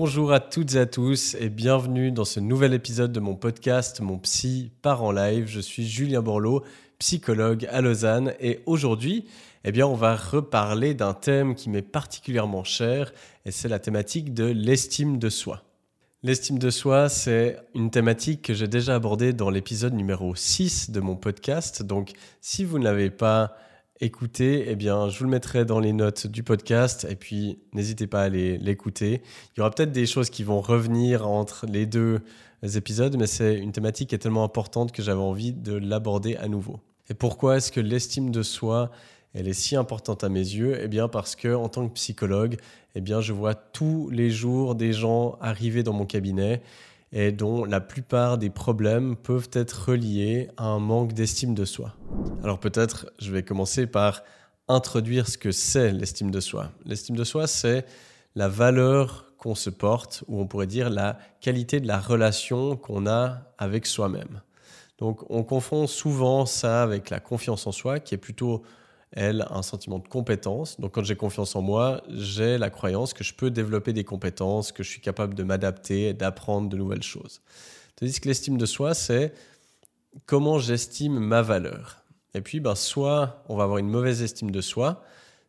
bonjour à toutes et à tous et bienvenue dans ce nouvel épisode de mon podcast Mon Psy part en live. Je suis Julien Borloo, psychologue à Lausanne et aujourd'hui, eh bien, on va reparler d'un thème qui m'est particulièrement cher et c'est la thématique de l'estime de soi. L'estime de soi, c'est une thématique que j'ai déjà abordée dans l'épisode numéro 6 de mon podcast. Donc, si vous ne l'avez pas écouté, eh bien, je vous le mettrai dans les notes du podcast et puis n'hésitez pas à l'écouter. Il y aura peut-être des choses qui vont revenir entre les deux épisodes, mais c'est une thématique qui est tellement importante que j'avais envie de l'aborder à nouveau. Et pourquoi est-ce que l'estime de soi elle est si importante à mes yeux? Eh bien parce que en tant que psychologue, eh bien je vois tous les jours des gens arriver dans mon cabinet et dont la plupart des problèmes peuvent être reliés à un manque d'estime de soi. Alors peut-être je vais commencer par introduire ce que c'est l'estime de soi. L'estime de soi, c'est la valeur qu'on se porte, ou on pourrait dire la qualité de la relation qu'on a avec soi-même. Donc on confond souvent ça avec la confiance en soi, qui est plutôt elle, un sentiment de compétence. Donc quand j'ai confiance en moi, j'ai la croyance que je peux développer des compétences, que je suis capable de m'adapter, d'apprendre de nouvelles choses. Tandis que l'estime de soi, c'est comment j'estime ma valeur. Et puis, ben, soit on va avoir une mauvaise estime de soi,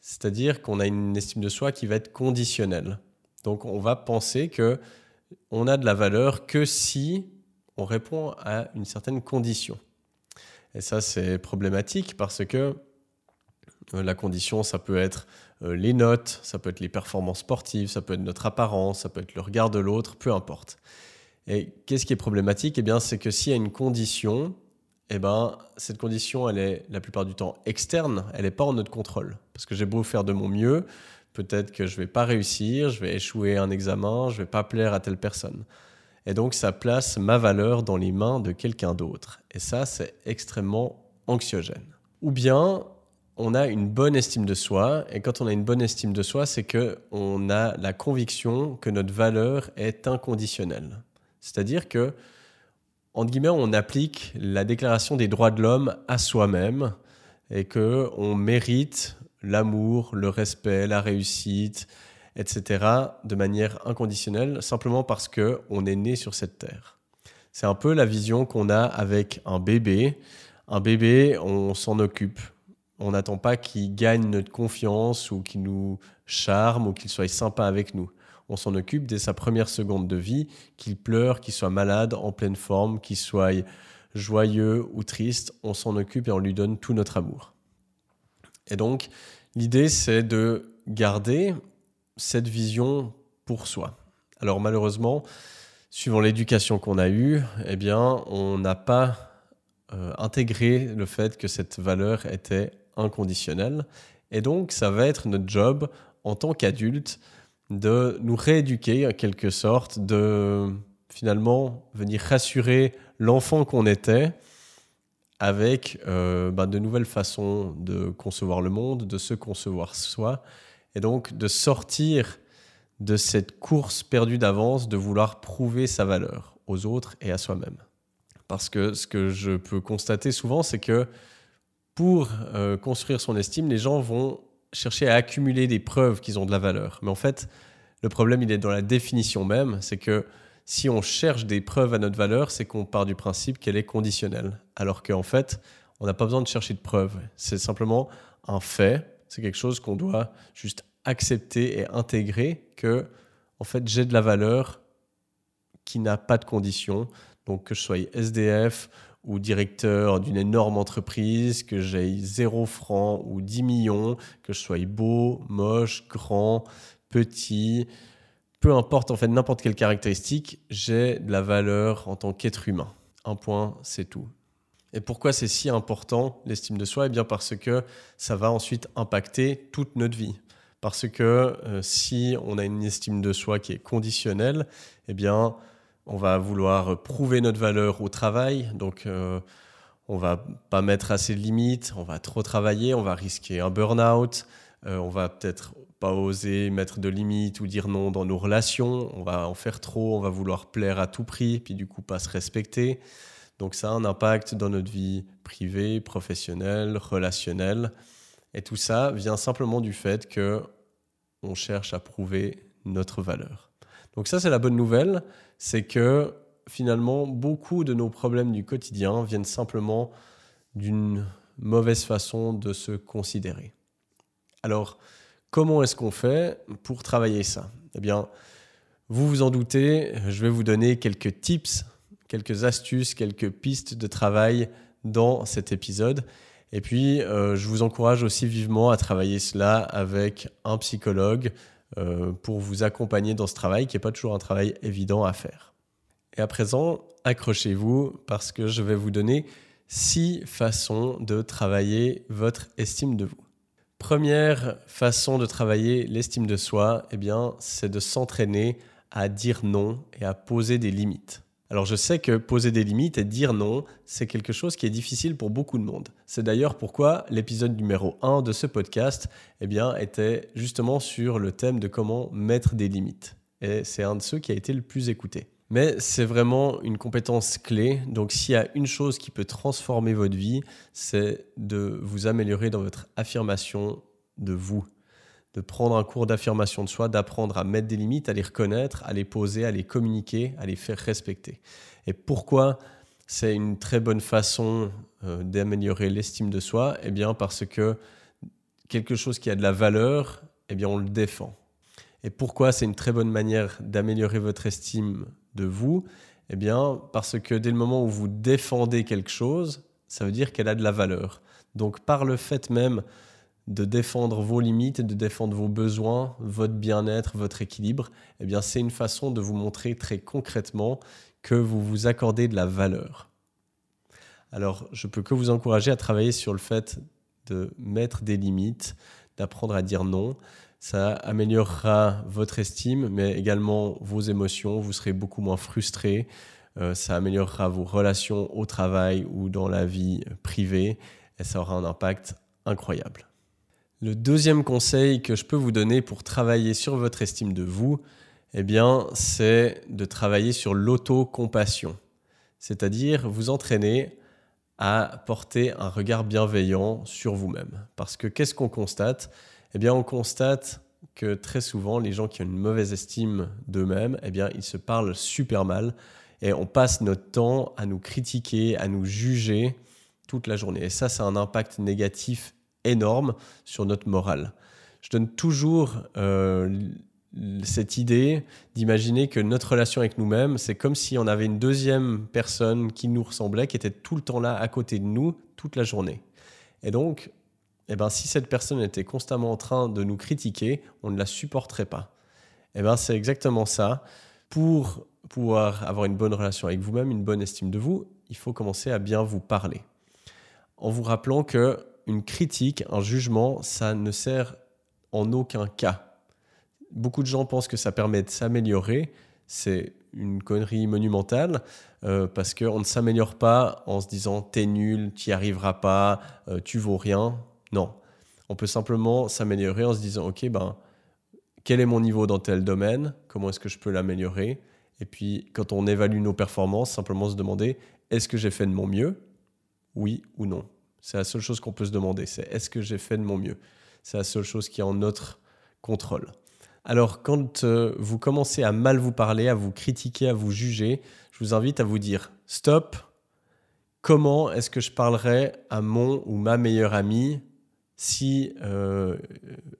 c'est-à-dire qu'on a une estime de soi qui va être conditionnelle. Donc on va penser que on a de la valeur que si on répond à une certaine condition. Et ça, c'est problématique parce que la condition, ça peut être euh, les notes, ça peut être les performances sportives, ça peut être notre apparence, ça peut être le regard de l'autre, peu importe. Et qu'est-ce qui est problématique? Eh bien, c'est que s'il y a une condition, eh ben, cette condition, elle est la plupart du temps externe, elle n'est pas en notre contrôle. Parce que j'ai beau faire de mon mieux, peut-être que je ne vais pas réussir, je vais échouer un examen, je ne vais pas plaire à telle personne. Et donc, ça place ma valeur dans les mains de quelqu'un d'autre. Et ça, c'est extrêmement anxiogène. Ou bien, on a une bonne estime de soi. Et quand on a une bonne estime de soi, c'est que on a la conviction que notre valeur est inconditionnelle. C'est-à-dire que, entre guillemets, on applique la déclaration des droits de l'homme à soi-même et que on mérite l'amour, le respect, la réussite, etc., de manière inconditionnelle, simplement parce que on est né sur cette terre. C'est un peu la vision qu'on a avec un bébé. Un bébé, on s'en occupe on n'attend pas qu'il gagne notre confiance ou qu'il nous charme ou qu'il soit sympa avec nous. On s'en occupe dès sa première seconde de vie, qu'il pleure, qu'il soit malade, en pleine forme, qu'il soit joyeux ou triste, on s'en occupe et on lui donne tout notre amour. Et donc, l'idée, c'est de garder cette vision pour soi. Alors malheureusement, suivant l'éducation qu'on a eue, eh bien, on n'a pas euh, intégré le fait que cette valeur était inconditionnel. Et donc, ça va être notre job en tant qu'adulte de nous rééduquer en quelque sorte, de finalement venir rassurer l'enfant qu'on était avec euh, ben, de nouvelles façons de concevoir le monde, de se concevoir soi, et donc de sortir de cette course perdue d'avance de vouloir prouver sa valeur aux autres et à soi-même. Parce que ce que je peux constater souvent, c'est que pour euh, construire son estime, les gens vont chercher à accumuler des preuves qu'ils ont de la valeur. Mais en fait, le problème, il est dans la définition même. C'est que si on cherche des preuves à notre valeur, c'est qu'on part du principe qu'elle est conditionnelle. Alors qu'en fait, on n'a pas besoin de chercher de preuves. C'est simplement un fait. C'est quelque chose qu'on doit juste accepter et intégrer que, en fait, j'ai de la valeur qui n'a pas de conditions. Donc, que je sois SDF ou directeur d'une énorme entreprise, que j'ai zéro franc ou 10 millions, que je sois beau, moche, grand, petit, peu importe en fait n'importe quelle caractéristique, j'ai de la valeur en tant qu'être humain. Un point, c'est tout. Et pourquoi c'est si important l'estime de soi? Eh bien parce que ça va ensuite impacter toute notre vie. Parce que euh, si on a une estime de soi qui est conditionnelle, eh bien on va vouloir prouver notre valeur au travail, donc euh, on va pas mettre assez de limites, on va trop travailler, on va risquer un burn-out, euh, on va peut-être pas oser mettre de limites ou dire non dans nos relations, on va en faire trop, on va vouloir plaire à tout prix, puis du coup pas se respecter. Donc ça a un impact dans notre vie privée, professionnelle, relationnelle. Et tout ça vient simplement du fait que on cherche à prouver notre valeur. Donc ça, c'est la bonne nouvelle, c'est que finalement, beaucoup de nos problèmes du quotidien viennent simplement d'une mauvaise façon de se considérer. Alors, comment est-ce qu'on fait pour travailler ça? Eh bien, vous vous en doutez, je vais vous donner quelques tips, quelques astuces, quelques pistes de travail dans cet épisode. Et puis, euh, je vous encourage aussi vivement à travailler cela avec un psychologue pour vous accompagner dans ce travail qui n'est pas toujours un travail évident à faire. Et à présent, accrochez-vous parce que je vais vous donner six façons de travailler votre estime de vous. Première façon de travailler l'estime de soi, eh bien, c'est de s'entraîner à dire non et à poser des limites. Alors je sais que poser des limites et dire non, c'est quelque chose qui est difficile pour beaucoup de monde. C'est d'ailleurs pourquoi l'épisode numéro 1 de ce podcast eh était justement sur le thème de comment mettre des limites. Et c'est un de ceux qui a été le plus écouté. Mais c'est vraiment une compétence clé. Donc s'il y a une chose qui peut transformer votre vie, c'est de vous améliorer dans votre affirmation de vous de prendre un cours d'affirmation de soi, d'apprendre à mettre des limites, à les reconnaître, à les poser, à les communiquer, à les faire respecter. Et pourquoi c'est une très bonne façon euh, d'améliorer l'estime de soi? Eh bien parce que quelque chose qui a de la valeur, eh bien on le défend. Et pourquoi c'est une très bonne manière d'améliorer votre estime de vous? Eh bien parce que dès le moment où vous défendez quelque chose, ça veut dire qu'elle a de la valeur. Donc par le fait même de défendre vos limites, de défendre vos besoins, votre bien-être, votre équilibre, eh bien c'est une façon de vous montrer très concrètement que vous vous accordez de la valeur. Alors, je peux que vous encourager à travailler sur le fait de mettre des limites, d'apprendre à dire non. Ça améliorera votre estime, mais également vos émotions. Vous serez beaucoup moins frustré. Euh, ça améliorera vos relations au travail ou dans la vie privée. Et ça aura un impact incroyable. Le deuxième conseil que je peux vous donner pour travailler sur votre estime de vous, eh bien, c'est de travailler sur l'autocompassion. C'est-à-dire vous entraîner à porter un regard bienveillant sur vous-même. Parce que qu'est-ce qu'on constate? Eh bien, on constate que très souvent, les gens qui ont une mauvaise estime d'eux-mêmes, eh bien, ils se parlent super mal et on passe notre temps à nous critiquer, à nous juger toute la journée. Et ça, c'est un impact négatif énorme sur notre morale. Je donne toujours euh, cette idée d'imaginer que notre relation avec nous-mêmes, c'est comme si on avait une deuxième personne qui nous ressemblait, qui était tout le temps là à côté de nous, toute la journée. Et donc, eh ben, si cette personne était constamment en train de nous critiquer, on ne la supporterait pas. Eh ben, c'est exactement ça. Pour pouvoir avoir une bonne relation avec vous-même, une bonne estime de vous, il faut commencer à bien vous parler. En vous rappelant que une critique, un jugement, ça ne sert en aucun cas. Beaucoup de gens pensent que ça permet de s'améliorer. C'est une connerie monumentale euh, parce qu'on ne s'améliore pas en se disant t'es nul, t'y arriveras pas, euh, tu vaux rien. Non. On peut simplement s'améliorer en se disant ok, ben, quel est mon niveau dans tel domaine? Comment est-ce que je peux l'améliorer? Et puis, quand on évalue nos performances, simplement se demander est-ce que j'ai fait de mon mieux? Oui ou non c'est la seule chose qu'on peut se demander, c'est est-ce que j'ai fait de mon mieux? C'est la seule chose qui est en notre contrôle. Alors quand euh, vous commencez à mal vous parler, à vous critiquer, à vous juger, je vous invite à vous dire stop, comment est-ce que je parlerais à mon ou ma meilleure amie si euh,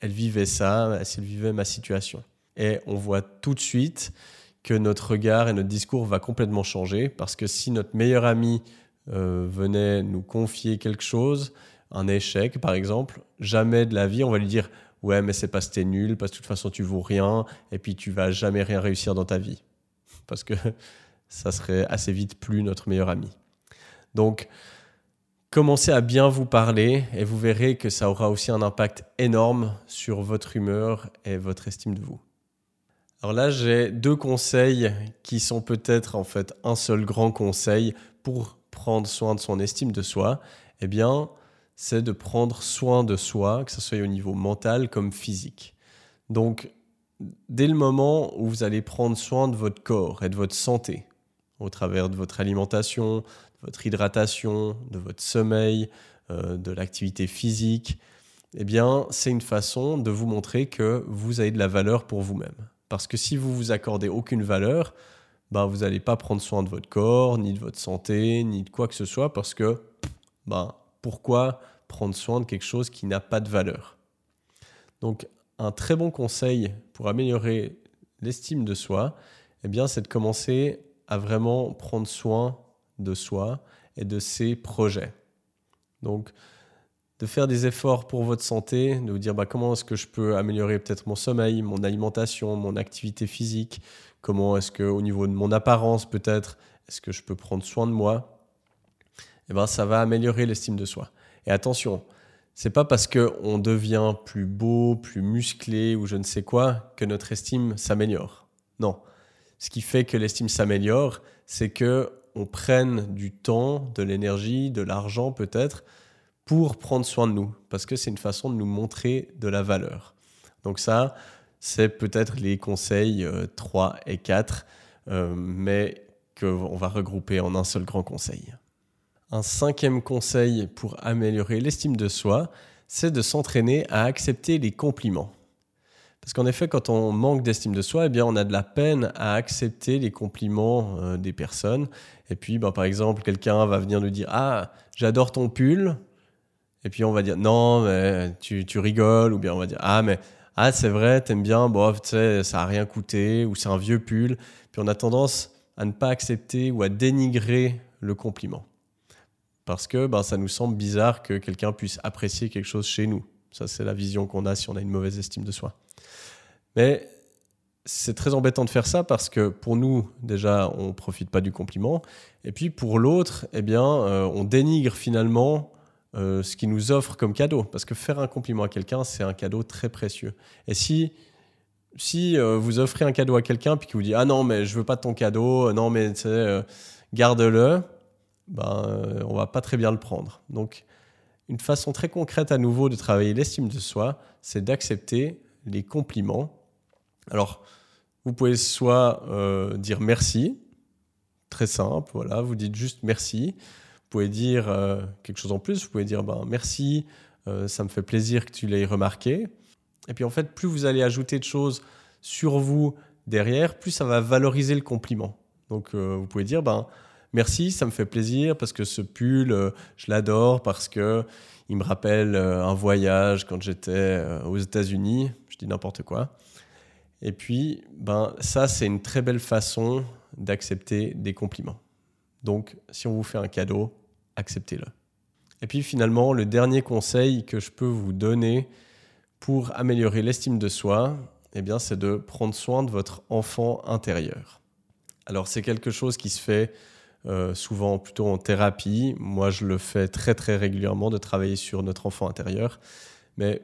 elle vivait ça, si elle vivait ma situation? Et on voit tout de suite que notre regard et notre discours va complètement changer parce que si notre meilleure amie euh, venait nous confier quelque chose, un échec par exemple, jamais de la vie on va lui dire ouais mais c'est parce que t'es nul, parce que de toute façon tu vaux rien et puis tu vas jamais rien réussir dans ta vie. Parce que ça serait assez vite plus notre meilleur ami. Donc commencez à bien vous parler et vous verrez que ça aura aussi un impact énorme sur votre humeur et votre estime de vous. Alors là, j'ai deux conseils qui sont peut-être en fait un seul grand conseil pour prendre soin de son estime de soi, eh bien, c'est de prendre soin de soi, que ce soit au niveau mental comme physique. Donc, dès le moment où vous allez prendre soin de votre corps et de votre santé, au travers de votre alimentation, de votre hydratation, de votre sommeil, euh, de l'activité physique, eh bien, c'est une façon de vous montrer que vous avez de la valeur pour vous-même. Parce que si vous vous accordez aucune valeur, ben, vous n'allez pas prendre soin de votre corps, ni de votre santé, ni de quoi que ce soit, parce que ben, pourquoi prendre soin de quelque chose qui n'a pas de valeur? Donc un très bon conseil pour améliorer l'estime de soi, eh bien, c'est de commencer à vraiment prendre soin de soi et de ses projets. Donc, de faire des efforts pour votre santé, de vous dire bah, comment est-ce que je peux améliorer peut-être mon sommeil, mon alimentation, mon activité physique, comment est-ce que au niveau de mon apparence peut-être, est-ce que je peux prendre soin de moi, eh ben, ça va améliorer l'estime de soi. Et attention, c'est pas parce qu'on devient plus beau, plus musclé ou je ne sais quoi que notre estime s'améliore. Non. Ce qui fait que l'estime s'améliore, c'est que on prenne du temps, de l'énergie, de l'argent peut-être pour prendre soin de nous parce que c'est une façon de nous montrer de la valeur. Donc ça, c'est peut-être les conseils 3 euh, et 4 euh, mais qu'on va regrouper en un seul grand conseil. Un cinquième conseil pour améliorer l'estime de soi, c'est de s'entraîner à accepter les compliments. Parce qu'en effet, quand on manque d'estime de soi, eh bien, on a de la peine à accepter les compliments euh, des personnes. Et puis, ben, par exemple, quelqu'un va venir nous dire Ah, j'adore ton pull. Et puis, on va dire Non, mais tu, tu rigoles. Ou bien, on va dire Ah, mais ah, c'est vrai, t'aimes bien, bon, tu sais, ça n'a rien coûté. Ou c'est un vieux pull. Puis, on a tendance à ne pas accepter ou à dénigrer le compliment parce que ben, ça nous semble bizarre que quelqu'un puisse apprécier quelque chose chez nous. Ça, c'est la vision qu'on a si on a une mauvaise estime de soi. Mais c'est très embêtant de faire ça parce que pour nous, déjà, on ne profite pas du compliment. Et puis pour l'autre, eh bien, euh, on dénigre finalement euh, ce qu'il nous offre comme cadeau. Parce que faire un compliment à quelqu'un, c'est un cadeau très précieux. Et si, si euh, vous offrez un cadeau à quelqu'un puis qu'il vous dit Ah non, mais je veux pas ton cadeau, non, mais garde-le, ben, euh, on va pas très bien le prendre. Donc, une façon très concrète à nouveau de travailler l'estime de soi, c'est d'accepter les compliments. Alors, vous pouvez soit euh, dire merci, très simple, voilà, vous dites juste merci. Vous pouvez dire euh, quelque chose en plus, vous pouvez dire ben, merci, ça me fait plaisir que tu l'aies remarqué. Et puis en fait, plus vous allez ajouter de choses sur vous derrière, plus ça va valoriser le compliment. Donc vous pouvez dire ben, merci, ça me fait plaisir parce que ce pull, euh, je l'adore parce que il me rappelle euh, un voyage quand j'étais euh, aux États-Unis. Je dis n'importe quoi. Et puis, ben, ça, c'est une très belle façon d'accepter des compliments. Donc, si on vous fait un cadeau, acceptez-le. Et puis finalement, le dernier conseil que je peux vous donner pour améliorer l'estime de soi, eh bien, c'est de prendre soin de votre enfant intérieur. Alors, c'est quelque chose qui se fait euh, souvent plutôt en thérapie. Moi, je le fais très très régulièrement de travailler sur notre enfant intérieur. Mais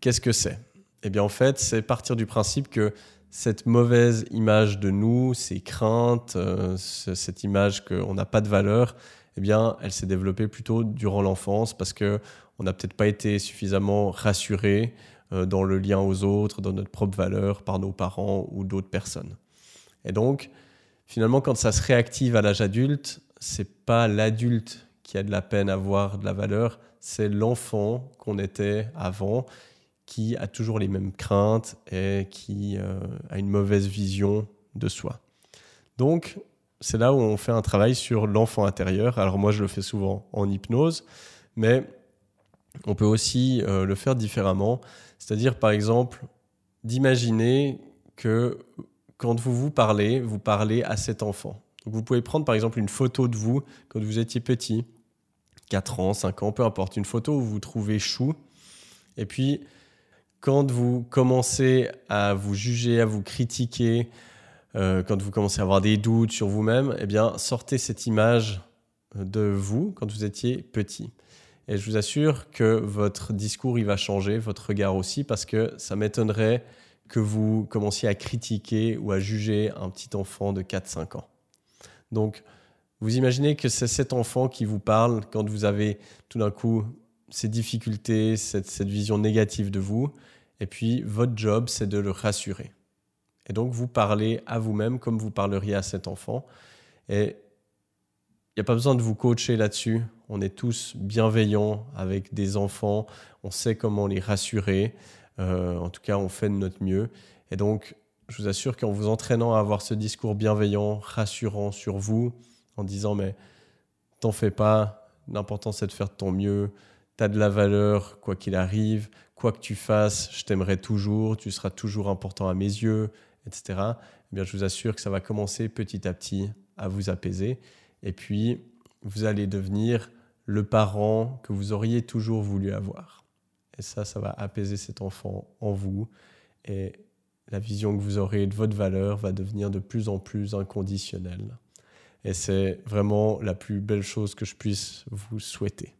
qu'est-ce que c'est? Eh bien, en fait, c'est partir du principe que cette mauvaise image de nous, ces craintes, euh, cette image qu'on n'a pas de valeur, eh bien, elle s'est développée plutôt durant l'enfance parce que on n'a peut-être pas été suffisamment rassuré euh, dans le lien aux autres, dans notre propre valeur par nos parents ou d'autres personnes. Et donc, finalement, quand ça se réactive à l'âge adulte, c'est pas l'adulte qui a de la peine à voir de la valeur, c'est l'enfant qu'on était avant qui a toujours les mêmes craintes et qui euh, a une mauvaise vision de soi. Donc, c'est là où on fait un travail sur l'enfant intérieur. Alors moi, je le fais souvent en hypnose, mais on peut aussi euh, le faire différemment. C'est-à-dire, par exemple, d'imaginer que quand vous vous parlez, vous parlez à cet enfant. vous pouvez prendre par exemple une photo de vous quand vous étiez petit, 4 ans, 5 ans, peu importe, une photo où vous vous trouvez chou. Et puis, quand vous commencez à vous juger, à vous critiquer, euh, quand vous commencez à avoir des doutes sur vous-même, eh bien, sortez cette image de vous quand vous étiez petit. Et je vous assure que votre discours, il va changer, votre regard aussi, parce que ça m'étonnerait que vous commenciez à critiquer ou à juger un petit enfant de 4-5 ans. Donc, vous imaginez que c'est cet enfant qui vous parle quand vous avez tout d'un coup ces difficultés, cette, cette, vision négative de vous, et puis votre job, c'est de le rassurer. Et donc, vous parlez à vous-même comme vous parleriez à cet enfant. Et il n'y a pas besoin de vous coacher là-dessus. On est tous bienveillants avec des enfants, on sait comment les rassurer. Euh, en tout cas, on fait de notre mieux. Et donc, je vous assure qu'en vous entraînant à avoir ce discours bienveillant, rassurant sur vous, en disant mais t'en fais pas, l'important c'est de faire de ton mieux, t'as de la valeur quoi qu'il arrive, quoi que tu fasses, je t'aimerai toujours, tu seras toujours important à mes yeux, etc. Eh bien, je vous assure que ça va commencer petit à petit à vous apaiser. Et puis, vous allez devenir le parent que vous auriez toujours voulu avoir. Et ça, ça va apaiser cet enfant en vous. Et la vision que vous aurez de votre valeur va devenir de plus en plus inconditionnelle. Et c'est vraiment la plus belle chose que je puisse vous souhaiter.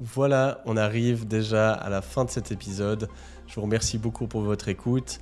Voilà, on arrive déjà à la fin de cet épisode. Je vous remercie beaucoup pour votre écoute.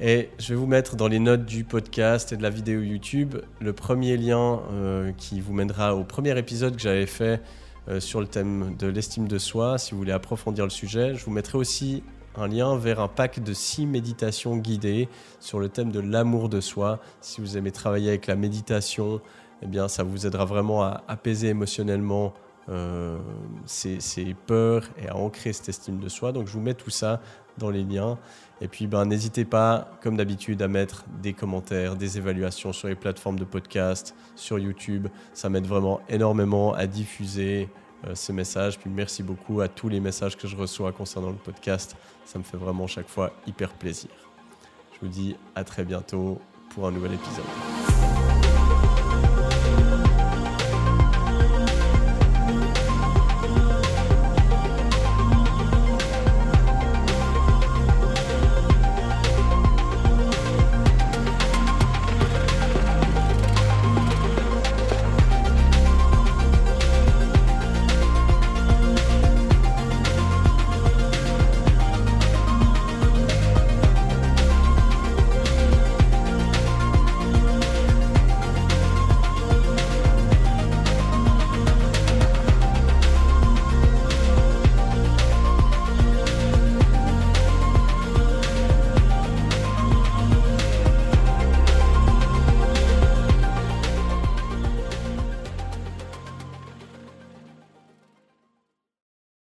Et je vais vous mettre dans les notes du podcast et de la vidéo YouTube le premier lien euh, qui vous mènera au premier épisode que j'avais fait euh, sur le thème de l'estime de soi, si vous voulez approfondir le sujet. Je vous mettrai aussi un lien vers un pack de six méditations guidées sur le thème de l'amour de soi. Si vous aimez travailler avec la méditation, eh bien, ça vous aidera vraiment à apaiser émotionnellement euh, ses, peurs et à ancrer cette estime de soi. Donc je vous mets tout ça dans les liens. Et puis ben, n'hésitez pas, comme d'habitude, à mettre des commentaires, des évaluations sur les plateformes de podcast, sur YouTube. Ça m'aide vraiment énormément à diffuser euh, ce message. Puis merci beaucoup à tous les messages que je reçois concernant le podcast. Ça me fait vraiment chaque fois hyper plaisir. Je vous dis à très bientôt pour un nouvel épisode.